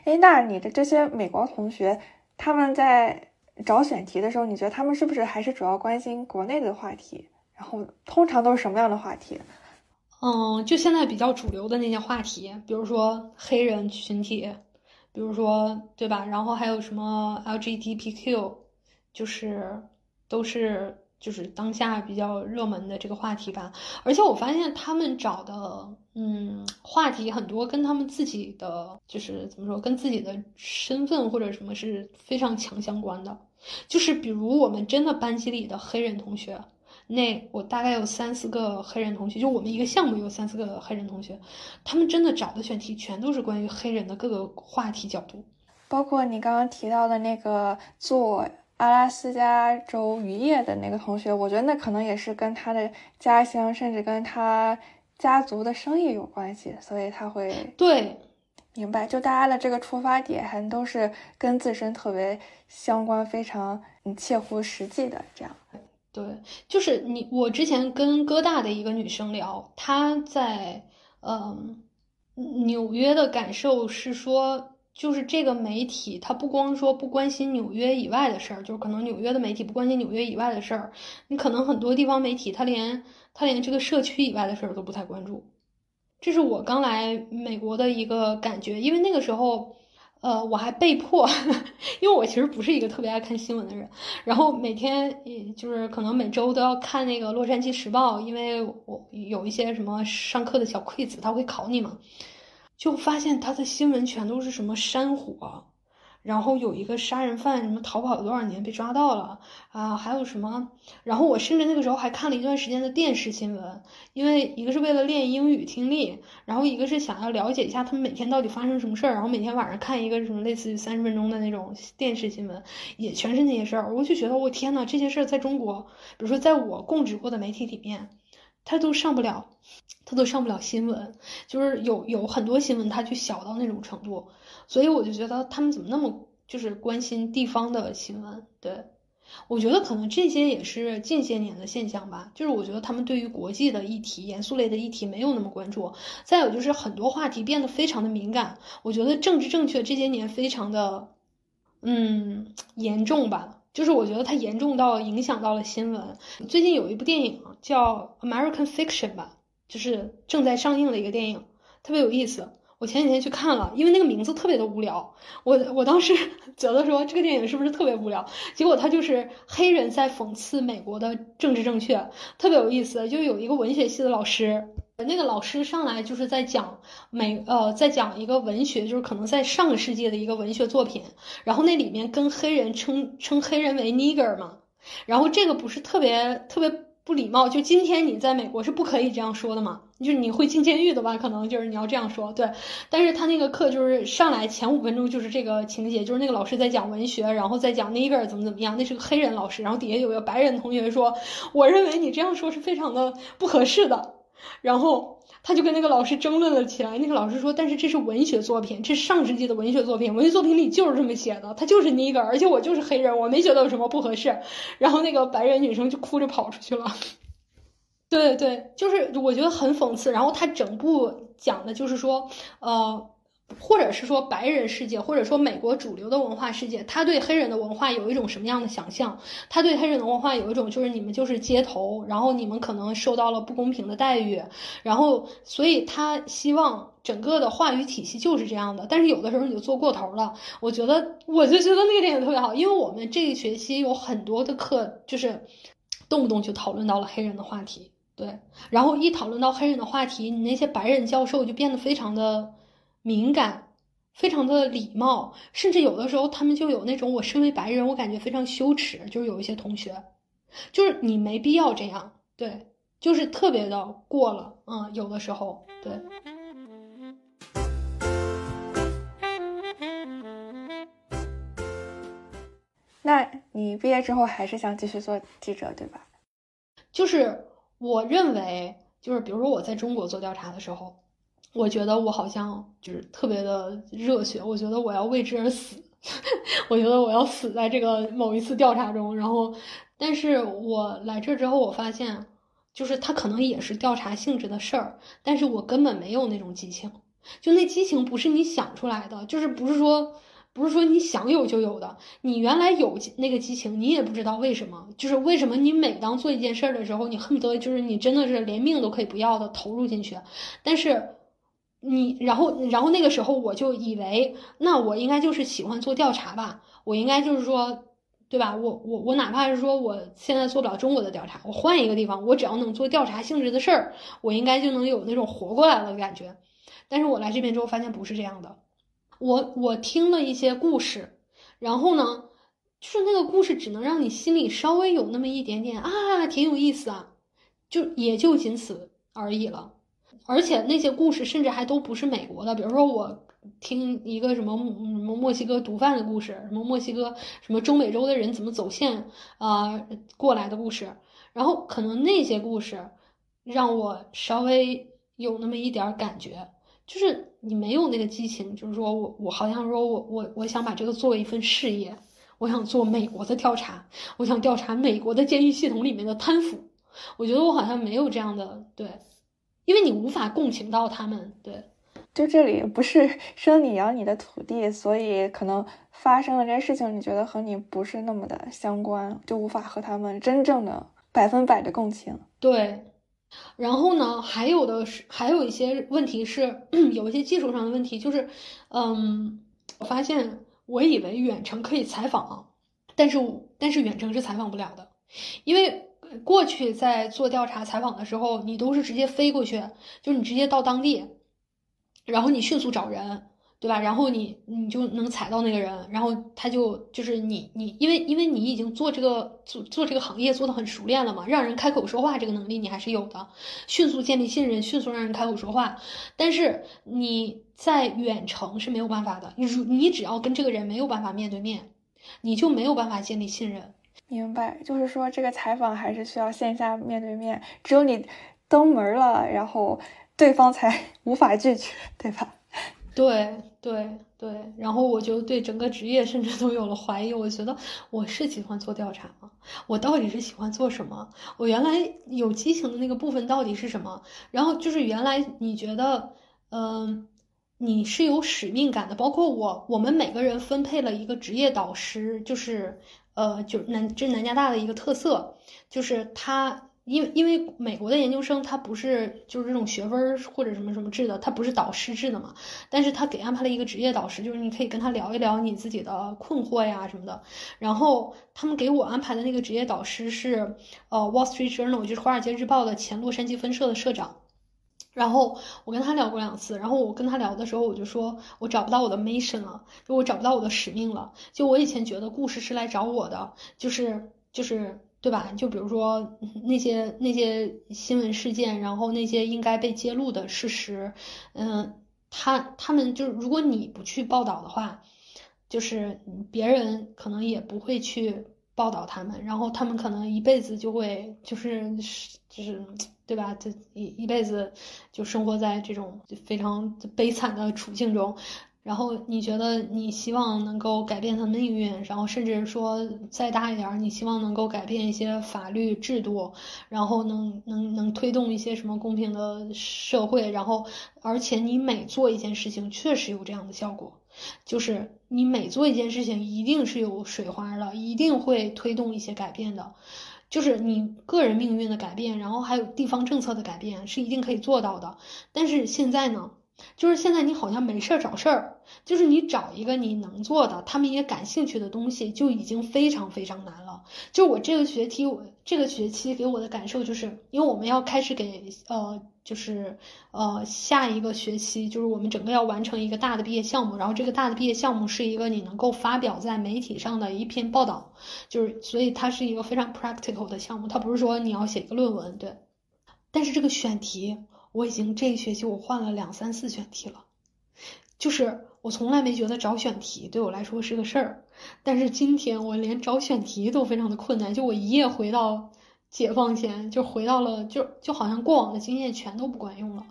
哎，那你的这些美国同学，他们在？找选题的时候，你觉得他们是不是还是主要关心国内的话题？然后通常都是什么样的话题？嗯，就现在比较主流的那些话题，比如说黑人群体，比如说对吧？然后还有什么 LGBTQ，就是都是就是当下比较热门的这个话题吧。而且我发现他们找的嗯话题很多跟他们自己的就是怎么说，跟自己的身份或者什么是非常强相关的。就是比如我们真的班级里的黑人同学，那我大概有三四个黑人同学，就我们一个项目有三四个黑人同学，他们真的找的选题全都是关于黑人的各个话题角度，包括你刚刚提到的那个做阿拉斯加州渔业的那个同学，我觉得那可能也是跟他的家乡，甚至跟他家族的生意有关系，所以他会对。明白，就大家的这个出发点还都是跟自身特别相关，非常嗯切乎实际的这样。对，就是你我之前跟哥大的一个女生聊，她在嗯纽约的感受是说，就是这个媒体它不光说不关心纽约以外的事儿，就是可能纽约的媒体不关心纽约以外的事儿，你可能很多地方媒体它连它连这个社区以外的事儿都不太关注。这是我刚来美国的一个感觉，因为那个时候，呃，我还被迫，因为我其实不是一个特别爱看新闻的人，然后每天也就是可能每周都要看那个《洛杉矶时报》，因为我有一些什么上课的小 quiz，他会考你嘛，就发现他的新闻全都是什么山火。然后有一个杀人犯，什么逃跑了多少年被抓到了啊？还有什么？然后我甚至那个时候还看了一段时间的电视新闻，因为一个是为了练英语听力，然后一个是想要了解一下他们每天到底发生什么事儿。然后每天晚上看一个什么类似于三十分钟的那种电视新闻，也全是那些事儿。我就觉得我天呐，这些事儿在中国，比如说在我供职过的媒体里面，他都上不了，他都上不了新闻，就是有有很多新闻他就小到那种程度。所以我就觉得他们怎么那么就是关心地方的新闻？对我觉得可能这些也是近些年的现象吧。就是我觉得他们对于国际的议题、严肃类的议题没有那么关注。再有就是很多话题变得非常的敏感。我觉得政治正确这些年非常的嗯严重吧。就是我觉得它严重到影响到了新闻。最近有一部电影叫《American Fiction》吧，就是正在上映的一个电影，特别有意思。我前几天去看了，因为那个名字特别的无聊，我我当时 觉得说这个电影是不是特别无聊？结果它就是黑人在讽刺美国的政治正确，特别有意思。就有一个文学系的老师，那个老师上来就是在讲美呃，在讲一个文学，就是可能在上个世纪的一个文学作品，然后那里面跟黑人称称黑人为 nigger 嘛，然后这个不是特别特别。不礼貌，就今天你在美国是不可以这样说的嘛？就是你会进监狱的吧？可能就是你要这样说，对。但是他那个课就是上来前五分钟就是这个情节，就是那个老师在讲文学，然后再讲那个怎么怎么样，那是个黑人老师，然后底下有个白人同学说，我认为你这样说是非常的不合适的，然后。他就跟那个老师争论了起来。那个老师说：“但是这是文学作品，这是上世纪的文学作品，文学作品里就是这么写的，他就是尼格而且我就是黑人，我没觉得有什么不合适。”然后那个白人女生就哭着跑出去了。对对，就是我觉得很讽刺。然后他整部讲的就是说，呃。或者是说白人世界，或者说美国主流的文化世界，他对黑人的文化有一种什么样的想象？他对黑人的文化有一种就是你们就是街头，然后你们可能受到了不公平的待遇，然后所以他希望整个的话语体系就是这样的。但是有的时候你就做过头了。我觉得我就觉得那个电影特别好，因为我们这一学期有很多的课就是动不动就讨论到了黑人的话题，对，然后一讨论到黑人的话题，你那些白人教授就变得非常的。敏感，非常的礼貌，甚至有的时候他们就有那种我身为白人，我感觉非常羞耻。就是有一些同学，就是你没必要这样，对，就是特别的过了，嗯，有的时候，对。那你毕业之后还是想继续做记者，对吧？就是我认为，就是比如说我在中国做调查的时候。我觉得我好像就是特别的热血，我觉得我要为之而死，我觉得我要死在这个某一次调查中。然后，但是我来这之后，我发现，就是他可能也是调查性质的事儿，但是我根本没有那种激情，就那激情不是你想出来的，就是不是说不是说你想有就有的，你原来有那个激情，你也不知道为什么，就是为什么你每当做一件事儿的时候，你恨不得就是你真的是连命都可以不要的投入进去，但是。你然后然后那个时候我就以为，那我应该就是喜欢做调查吧，我应该就是说，对吧？我我我哪怕是说我现在做不了中国的调查，我换一个地方，我只要能做调查性质的事儿，我应该就能有那种活过来了的感觉。但是我来这边之后发现不是这样的，我我听了一些故事，然后呢。就是那个故事只能让你心里稍微有那么一点点啊，挺有意思啊，就也就仅此而已了。而且那些故事甚至还都不是美国的，比如说我听一个什么什么墨西哥毒贩的故事，什么墨西哥什么中美洲的人怎么走线啊过来的故事，然后可能那些故事让我稍微有那么一点感觉，就是你没有那个激情，就是说我我好像说我我我想把这个作为一份事业。我想做美国的调查，我想调查美国的监狱系统里面的贪腐。我觉得我好像没有这样的对，因为你无法共情到他们。对，就这里不是 生你养你的土地，所以可能发生了这些事情，你觉得和你不是那么的相关，就无法和他们真正的百分百的共情。对，然后呢，还有的是还有一些问题是 有一些技术上的问题，就是嗯，我发现。我以为远程可以采访，但是但是远程是采访不了的，因为过去在做调查采访的时候，你都是直接飞过去，就是你直接到当地，然后你迅速找人。对吧？然后你你就能踩到那个人，然后他就就是你你，因为因为你已经做这个做做这个行业做的很熟练了嘛，让人开口说话这个能力你还是有的，迅速建立信任，迅速让人开口说话。但是你在远程是没有办法的，你你只要跟这个人没有办法面对面，你就没有办法建立信任。明白，就是说这个采访还是需要线下面对面，只有你登门了，然后对方才 无法拒绝，对吧？对对对，然后我就对整个职业甚至都有了怀疑。我觉得我是喜欢做调查吗？我到底是喜欢做什么？我原来有激情的那个部分到底是什么？然后就是原来你觉得，嗯，你是有使命感的。包括我，我们每个人分配了一个职业导师，就是呃，就南这是南加大的一个特色，就是他。因为因为美国的研究生他不是就是这种学分或者什么什么制的，他不是导师制的嘛，但是他给安排了一个职业导师，就是你可以跟他聊一聊你自己的困惑呀什么的。然后他们给我安排的那个职业导师是呃 Wall Street Journal，就是华尔街日报的前洛杉矶分社的社长。然后我跟他聊过两次，然后我跟他聊的时候，我就说我找不到我的 mission 了，就我找不到我的使命了。就我以前觉得故事是来找我的，就是就是。对吧？就比如说那些那些新闻事件，然后那些应该被揭露的事实，嗯，他他们就是如果你不去报道的话，就是别人可能也不会去报道他们，然后他们可能一辈子就会就是就是对吧？这一一辈子就生活在这种非常悲惨的处境中。然后你觉得你希望能够改变他的命运，然后甚至说再大一点，你希望能够改变一些法律制度，然后能能能推动一些什么公平的社会，然后而且你每做一件事情确实有这样的效果，就是你每做一件事情一定是有水花的，一定会推动一些改变的，就是你个人命运的改变，然后还有地方政策的改变是一定可以做到的。但是现在呢？就是现在，你好像没事儿找事儿，就是你找一个你能做的，他们也感兴趣的东西，就已经非常非常难了。就我这个学期，我这个学期给我的感受就是，因为我们要开始给呃，就是呃下一个学期，就是我们整个要完成一个大的毕业项目，然后这个大的毕业项目是一个你能够发表在媒体上的一篇报道，就是所以它是一个非常 practical 的项目，它不是说你要写一个论文，对。但是这个选题。我已经这一学期我换了两三次选题了，就是我从来没觉得找选题对我来说是个事儿，但是今天我连找选题都非常的困难，就我一夜回到解放前，就回到了，就就好像过往的经验全都不管用了。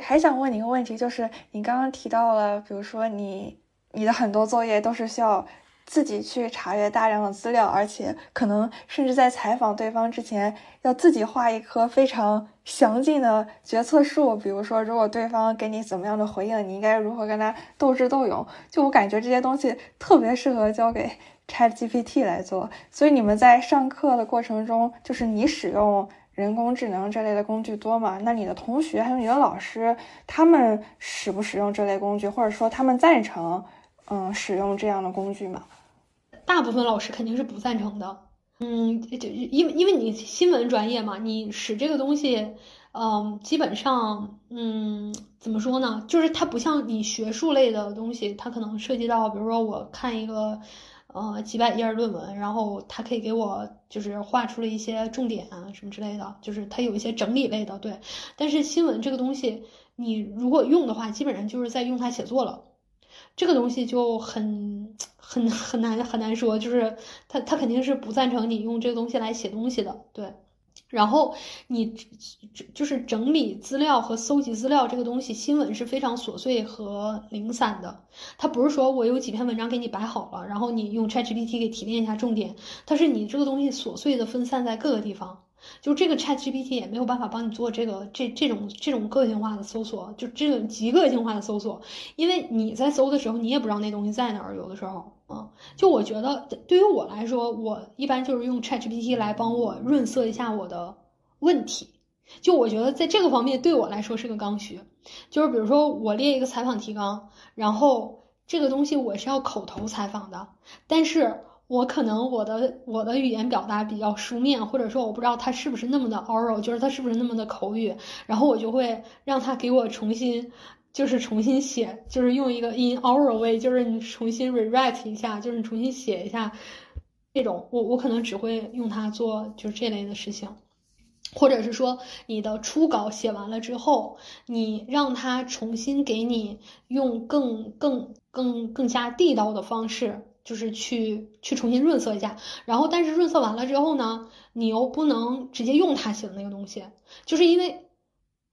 还想问你一个问题，就是你刚刚提到了，比如说你你的很多作业都是需要。自己去查阅大量的资料，而且可能甚至在采访对方之前，要自己画一棵非常详尽的决策树。比如说，如果对方给你怎么样的回应，你应该如何跟他斗智斗勇。就我感觉这些东西特别适合交给 Chat GPT 来做。所以你们在上课的过程中，就是你使用人工智能这类的工具多吗？那你的同学还有你的老师，他们使不使用这类工具，或者说他们赞成？嗯，使用这样的工具吗？大部分老师肯定是不赞成的。嗯，就因为因为你新闻专业嘛，你使这个东西，嗯，基本上，嗯，怎么说呢？就是它不像你学术类的东西，它可能涉及到，比如说我看一个，呃，几百页论文，然后它可以给我就是画出了一些重点啊什么之类的，就是它有一些整理类的，对。但是新闻这个东西，你如果用的话，基本上就是在用它写作了，这个东西就很很很难很难说，就是他他肯定是不赞成你用这个东西来写东西的，对。然后你就是整理资料和搜集资料这个东西，新闻是非常琐碎和零散的。它不是说我有几篇文章给你摆好了，然后你用 ChatGPT 给提炼一下重点，它是你这个东西琐碎的分散在各个地方。就这个 ChatGPT 也没有办法帮你做这个这这种这种个性化的搜索，就这种极个性化的搜索，因为你在搜的时候，你也不知道那东西在哪儿，有的时候。就我觉得，对于我来说，我一般就是用 ChatGPT 来帮我润色一下我的问题。就我觉得在这个方面对我来说是个刚需。就是比如说我列一个采访提纲，然后这个东西我是要口头采访的，但是我可能我的我的语言表达比较书面，或者说我不知道它是不是那么的 oral，就是它是不是那么的口语，然后我就会让他给我重新。就是重新写，就是用一个 in oral way，就是你重新 rewrite 一下，就是你重新写一下这种，我我可能只会用它做就是这类的事情，或者是说你的初稿写完了之后，你让他重新给你用更更更更加地道的方式，就是去去重新润色一下，然后但是润色完了之后呢，你又不能直接用他写的那个东西，就是因为。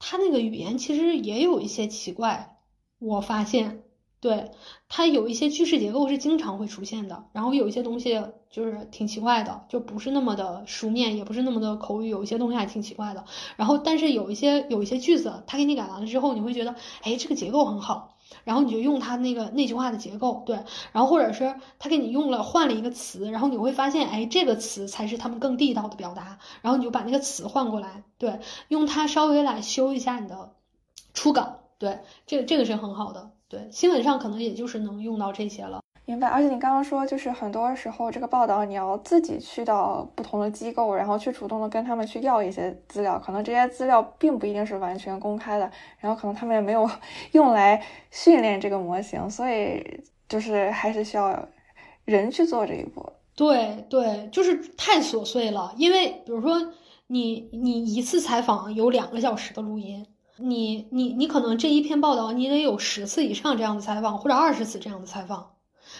他那个语言其实也有一些奇怪，我发现，对他有一些句式结构是经常会出现的，然后有一些东西就是挺奇怪的，就不是那么的书面，也不是那么的口语，有一些东西还挺奇怪的。然后，但是有一些有一些句子，他给你改完了之后，你会觉得，哎，这个结构很好。然后你就用他那个那句话的结构，对，然后或者是他给你用了换了一个词，然后你会发现，哎，这个词才是他们更地道的表达，然后你就把那个词换过来，对，用它稍微来修一下你的初稿，对，这个这个是很好的，对，新闻上可能也就是能用到这些了。明白，而且你刚刚说，就是很多时候这个报道你要自己去到不同的机构，然后去主动的跟他们去要一些资料，可能这些资料并不一定是完全公开的，然后可能他们也没有 用来训练这个模型，所以就是还是需要人去做这一步。对对，就是太琐碎了，因为比如说你你一次采访有两个小时的录音，你你你可能这一篇报道你得有十次以上这样的采访，或者二十次这样的采访。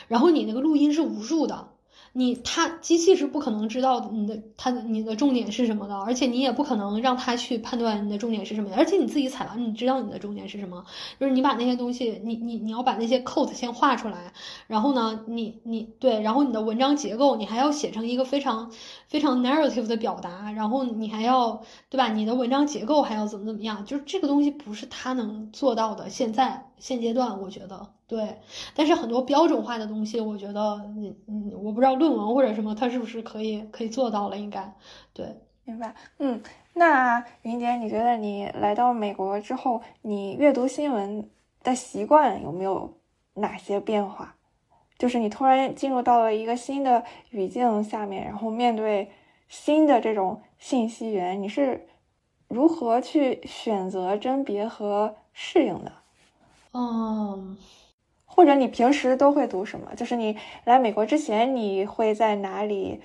然后你那个录音是无数的，你他机器是不可能知道你的他你的重点是什么的，而且你也不可能让他去判断你的重点是什么，而且你自己采完你知道你的重点是什么，就是你把那些东西，你你你要把那些 code 先画出来，然后呢，你你对，然后你的文章结构你还要写成一个非常非常 narrative 的表达，然后你还要对吧？你的文章结构还要怎么怎么样？就是这个东西不是他能做到的，现在现阶段我觉得。对，但是很多标准化的东西，我觉得，嗯嗯，我不知道论文或者什么，它是不是可以可以做到了？应该，对，明白。嗯，那云姐，你觉得你来到美国之后，你阅读新闻的习惯有没有哪些变化？就是你突然进入到了一个新的语境下面，然后面对新的这种信息源，你是如何去选择、甄别和适应的？嗯。或者你平时都会读什么？就是你来美国之前，你会在哪里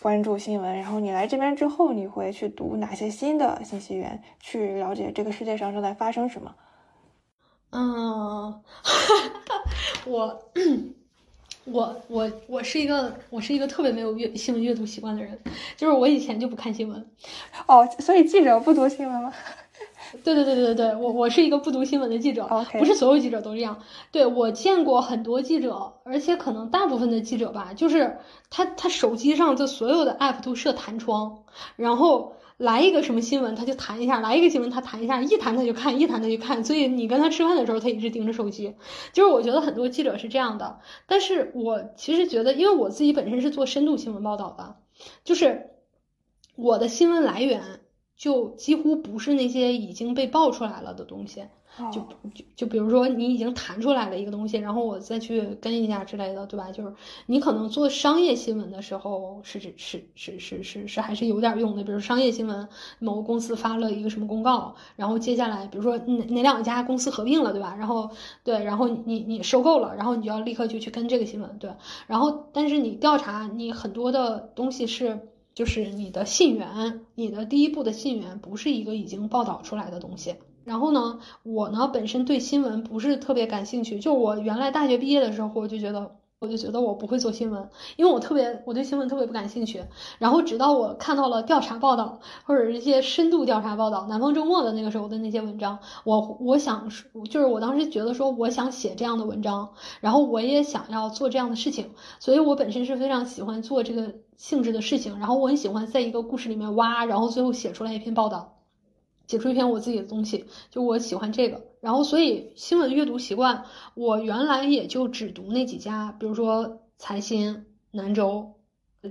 关注新闻？然后你来这边之后，你会去读哪些新的信息源，去了解这个世界上正在发生什么？嗯，我我我我是一个我是一个特别没有阅新闻阅读习惯的人，就是我以前就不看新闻。哦，所以记者不读新闻吗？对对对对对对，我我是一个不读新闻的记者，不是所有记者都这样。对我见过很多记者，而且可能大部分的记者吧，就是他他手机上就所有的 app 都设弹窗，然后来一个什么新闻他就弹一下，来一个新闻他弹一下，一弹他就看，一弹他就看。所以你跟他吃饭的时候，他一直盯着手机。就是我觉得很多记者是这样的，但是我其实觉得，因为我自己本身是做深度新闻报道的，就是我的新闻来源。就几乎不是那些已经被爆出来了的东西。就就就比如说你已经弹出来了一个东西，然后我再去跟一下之类的，对吧？就是你可能做商业新闻的时候是是是是是是是还是有点用的。比如商业新闻，某个公司发了一个什么公告，然后接下来比如说哪哪两家公司合并了，对吧？然后对，然后你你收购了，然后你就要立刻就去跟这个新闻，对。然后但是你调查你很多的东西是就是你的信源，你的第一步的信源不是一个已经报道出来的东西。然后呢，我呢本身对新闻不是特别感兴趣。就我原来大学毕业的时候，我就觉得，我就觉得我不会做新闻，因为我特别我对新闻特别不感兴趣。然后直到我看到了调查报道或者一些深度调查报道，南方周末的那个时候的那些文章，我我想就是我当时觉得说我想写这样的文章，然后我也想要做这样的事情，所以我本身是非常喜欢做这个性质的事情。然后我很喜欢在一个故事里面挖，然后最后写出来一篇报道。写出一篇我自己的东西，就我喜欢这个，然后所以新闻阅读习惯，我原来也就只读那几家，比如说财新、南州，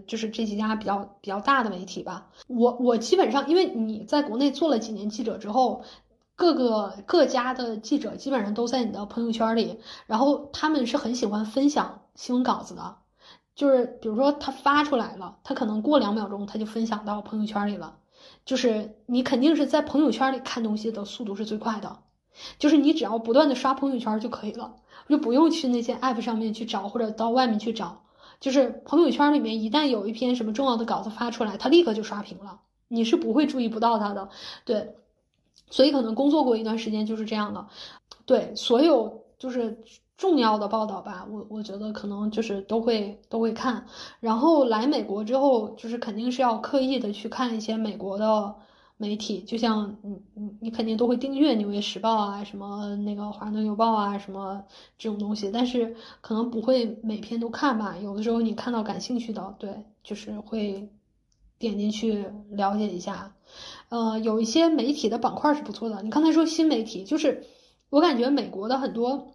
就是这几家比较比较大的媒体吧。我我基本上，因为你在国内做了几年记者之后，各个各家的记者基本上都在你的朋友圈里，然后他们是很喜欢分享新闻稿子的，就是比如说他发出来了，他可能过两秒钟他就分享到朋友圈里了。就是你肯定是在朋友圈里看东西的速度是最快的，就是你只要不断的刷朋友圈就可以了，就不用去那些 app 上面去找或者到外面去找。就是朋友圈里面一旦有一篇什么重要的稿子发出来，它立刻就刷屏了，你是不会注意不到它的。对，所以可能工作过一段时间就是这样的。对，所有就是。重要的报道吧，我我觉得可能就是都会都会看，然后来美国之后，就是肯定是要刻意的去看一些美国的媒体，就像你你你肯定都会订阅《纽约时报》啊，什么那个《华盛顿邮报》啊，什么这种东西，但是可能不会每篇都看吧，有的时候你看到感兴趣的，对，就是会点进去了解一下，呃，有一些媒体的板块是不错的，你刚才说新媒体，就是我感觉美国的很多。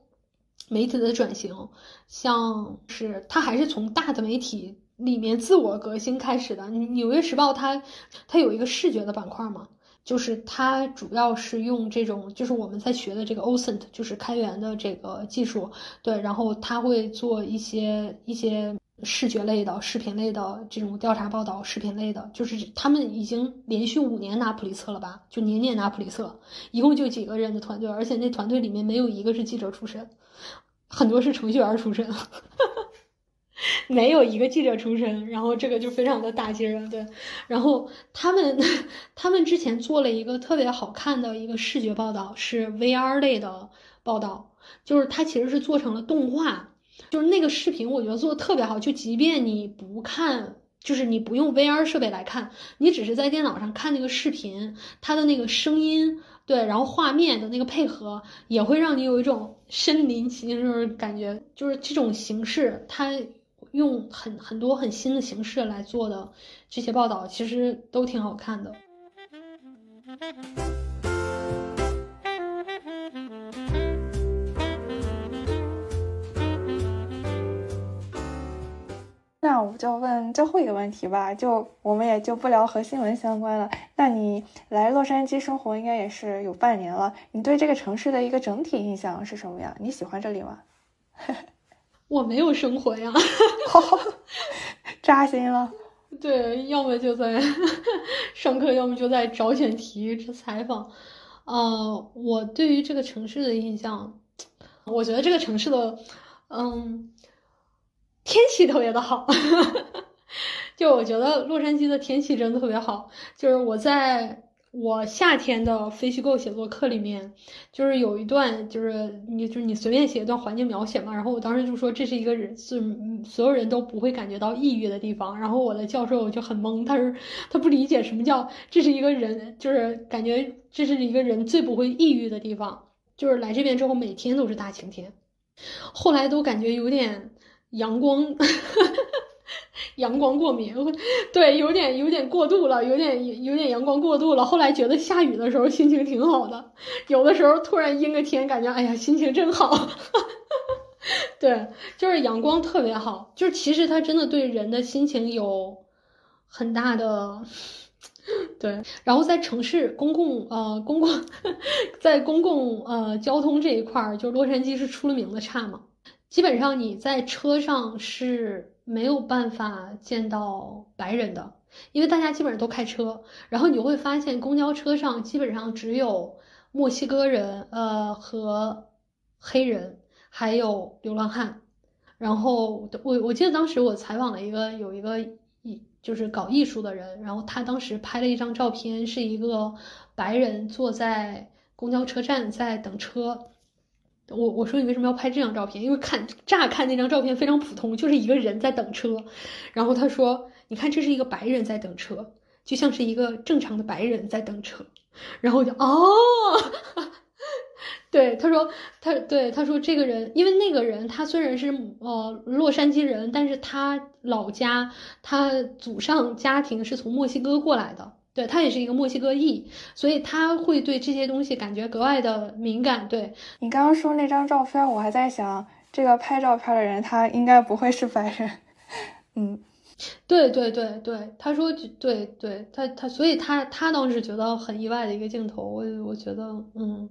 媒体的转型，像是它还是从大的媒体里面自我革新开始的。《纽约时报》它它有一个视觉的板块嘛，就是它主要是用这种就是我们在学的这个 OSINT，就是开源的这个技术，对，然后它会做一些一些视觉类的、视频类的这种调查报道，视频类的，就是他们已经连续五年拿普利策了吧？就年年拿普利策，一共就几个人的团队，而且那团队里面没有一个是记者出身。很多是程序员出身，没有一个记者出身，然后这个就非常的打击人。对，然后他们 他们之前做了一个特别好看的一个视觉报道，是 VR 类的报道，就是它其实是做成了动画，就是那个视频我觉得做的特别好，就即便你不看，就是你不用 VR 设备来看，你只是在电脑上看那个视频，它的那个声音。对，然后画面的那个配合也会让你有一种身临其境就是感觉，就是这种形式，它用很很多很新的形式来做的这些报道，其实都挺好看的。那我就问最后一个问题吧，就我们也就不聊和新闻相关了。那你来洛杉矶生活应该也是有半年了，你对这个城市的一个整体印象是什么呀？你喜欢这里吗？我没有生活呀，扎心了。对，要么就在 上课，要么就在找选题、这采访。呃，我对于这个城市的印象，我觉得这个城市的，嗯。天气特别的好，就我觉得洛杉矶的天气真的特别好。就是我在我夏天的非虚构写作课里面，就是有一段，就是你就是你随便写一段环境描写嘛。然后我当时就说这是一个人是所有人都不会感觉到抑郁的地方。然后我的教授就很懵，他说他不理解什么叫这是一个人，就是感觉这是一个人最不会抑郁的地方。就是来这边之后每天都是大晴天，后来都感觉有点。阳光，阳光过敏，对，有点有点过度了，有点有点阳光过度了。后来觉得下雨的时候心情挺好的，有的时候突然阴个天，感觉哎呀心情真好。对，就是阳光特别好，就是其实它真的对人的心情有很大的。对。然后在城市公共呃公共，在公共呃交通这一块儿，就洛杉矶是出了名的差嘛。基本上你在车上是没有办法见到白人的，因为大家基本上都开车。然后你会发现公交车上基本上只有墨西哥人呃和黑人，还有流浪汉。然后我我记得当时我采访了一个有一个艺就是搞艺术的人，然后他当时拍了一张照片，是一个白人坐在公交车站在等车。我我说你为什么要拍这张照片？因为看乍看那张照片非常普通，就是一个人在等车。然后他说，你看这是一个白人在等车，就像是一个正常的白人在等车。然后我就哦。对，他说，他对他说，这个人，因为那个人他虽然是呃洛杉矶人，但是他老家他祖上家庭是从墨西哥过来的，对他也是一个墨西哥裔，所以他会对这些东西感觉格外的敏感。对你刚刚说那张照片，我还在想，这个拍照片的人他应该不会是白人。嗯，对对对对，他说对对，他他所以他他当时觉得很意外的一个镜头，我我觉得嗯。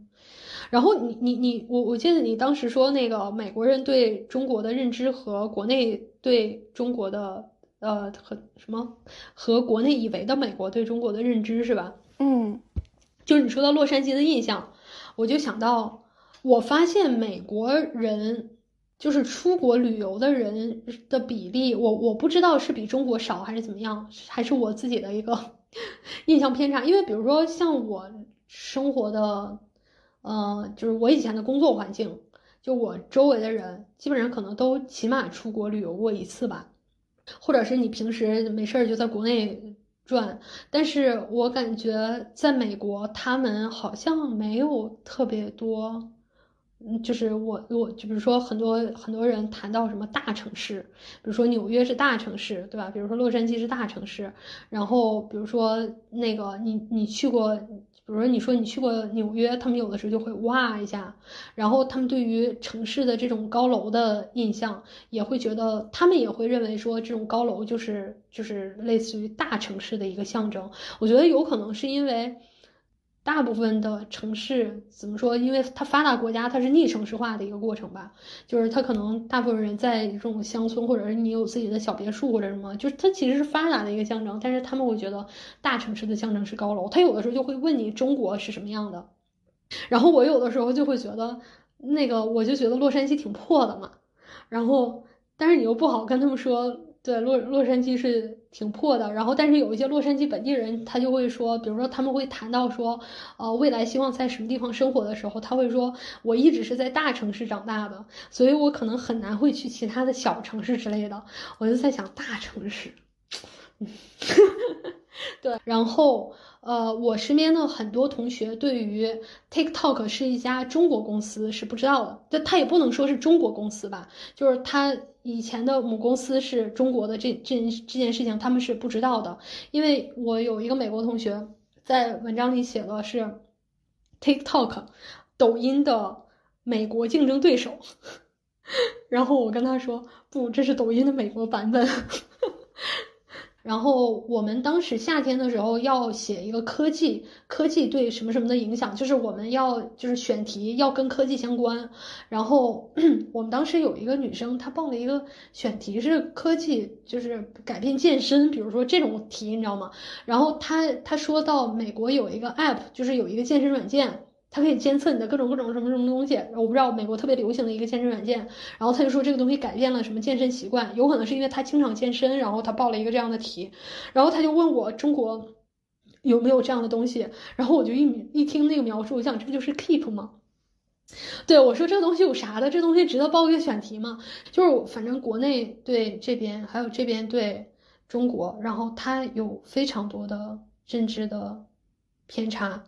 然后你你你我我记得你当时说那个美国人对中国的认知和国内对中国的呃和什么和国内以为的美国对中国的认知是吧？嗯，就是你说到洛杉矶的印象，我就想到我发现美国人就是出国旅游的人的比例，我我不知道是比中国少还是怎么样，还是我自己的一个 印象偏差。因为比如说像我生活的。呃，就是我以前的工作环境，就我周围的人，基本上可能都起码出国旅游过一次吧，或者是你平时没事儿就在国内转。但是我感觉在美国，他们好像没有特别多，嗯，就是我我就比如说很多很多人谈到什么大城市，比如说纽约是大城市，对吧？比如说洛杉矶是大城市，然后比如说那个你你去过。比如说，你说你去过纽约，他们有的时候就会哇一下，然后他们对于城市的这种高楼的印象，也会觉得他们也会认为说这种高楼就是就是类似于大城市的一个象征。我觉得有可能是因为。大部分的城市怎么说？因为它发达国家，它是逆城市化的一个过程吧。就是它可能大部分人在这种乡村，或者是你有自己的小别墅或者什么，就是它其实是发达的一个象征。但是他们会觉得大城市的象征是高楼。他有的时候就会问你中国是什么样的，然后我有的时候就会觉得那个，我就觉得洛杉矶挺破的嘛。然后，但是你又不好跟他们说。对，洛洛杉矶是挺破的，然后但是有一些洛杉矶本地人，他就会说，比如说他们会谈到说，呃，未来希望在什么地方生活的时候，他会说，我一直是在大城市长大的，所以我可能很难会去其他的小城市之类的。我就在想大城市，对，然后。呃，我身边的很多同学对于 TikTok 是一家中国公司是不知道的，就他也不能说是中国公司吧，就是他以前的母公司是中国的这这这件事情他们是不知道的，因为我有一个美国同学在文章里写的是 TikTok 抖音的美国竞争对手，然后我跟他说不，这是抖音的美国版本。然后我们当时夏天的时候要写一个科技，科技对什么什么的影响，就是我们要就是选题要跟科技相关。然后 我们当时有一个女生，她报了一个选题是科技，就是改变健身，比如说这种题，你知道吗？然后她她说到美国有一个 app，就是有一个健身软件。它可以监测你的各种各种什么什么东西，我不知道美国特别流行的一个健身软件，然后他就说这个东西改变了什么健身习惯，有可能是因为他经常健身，然后他报了一个这样的题，然后他就问我中国有没有这样的东西，然后我就一一听那个描述，我想这不就是 Keep 吗？对我说这东西有啥的？这东西值得报一个选题吗？就是反正国内对这边还有这边对中国，然后他有非常多的认知的偏差。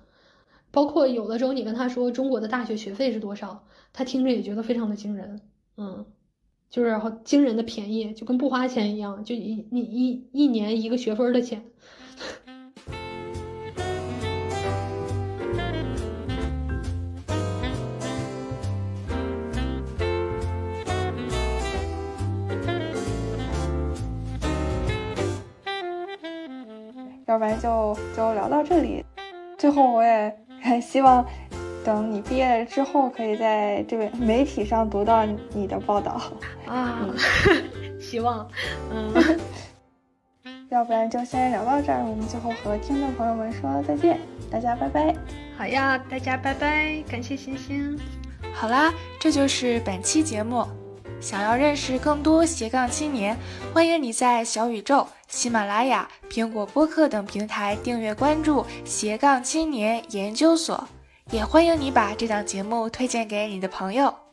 包括有的时候你跟他说中国的大学学费是多少，他听着也觉得非常的惊人，嗯，就是然后惊人的便宜，就跟不花钱一样，就一你一一年一个学分的钱。要不然就就聊到这里。最后，我也希望等你毕业了之后，可以在这个媒体上读到你的报道啊。希望，嗯。要不然就先聊到这儿，我们最后和听众朋友们说再见，大家拜拜。好呀，大家拜拜，感谢星星。好啦，这就是本期节目。想要认识更多斜杠青年，欢迎你在小宇宙、喜马拉雅、苹果播客等平台订阅关注斜杠青年研究所，也欢迎你把这档节目推荐给你的朋友。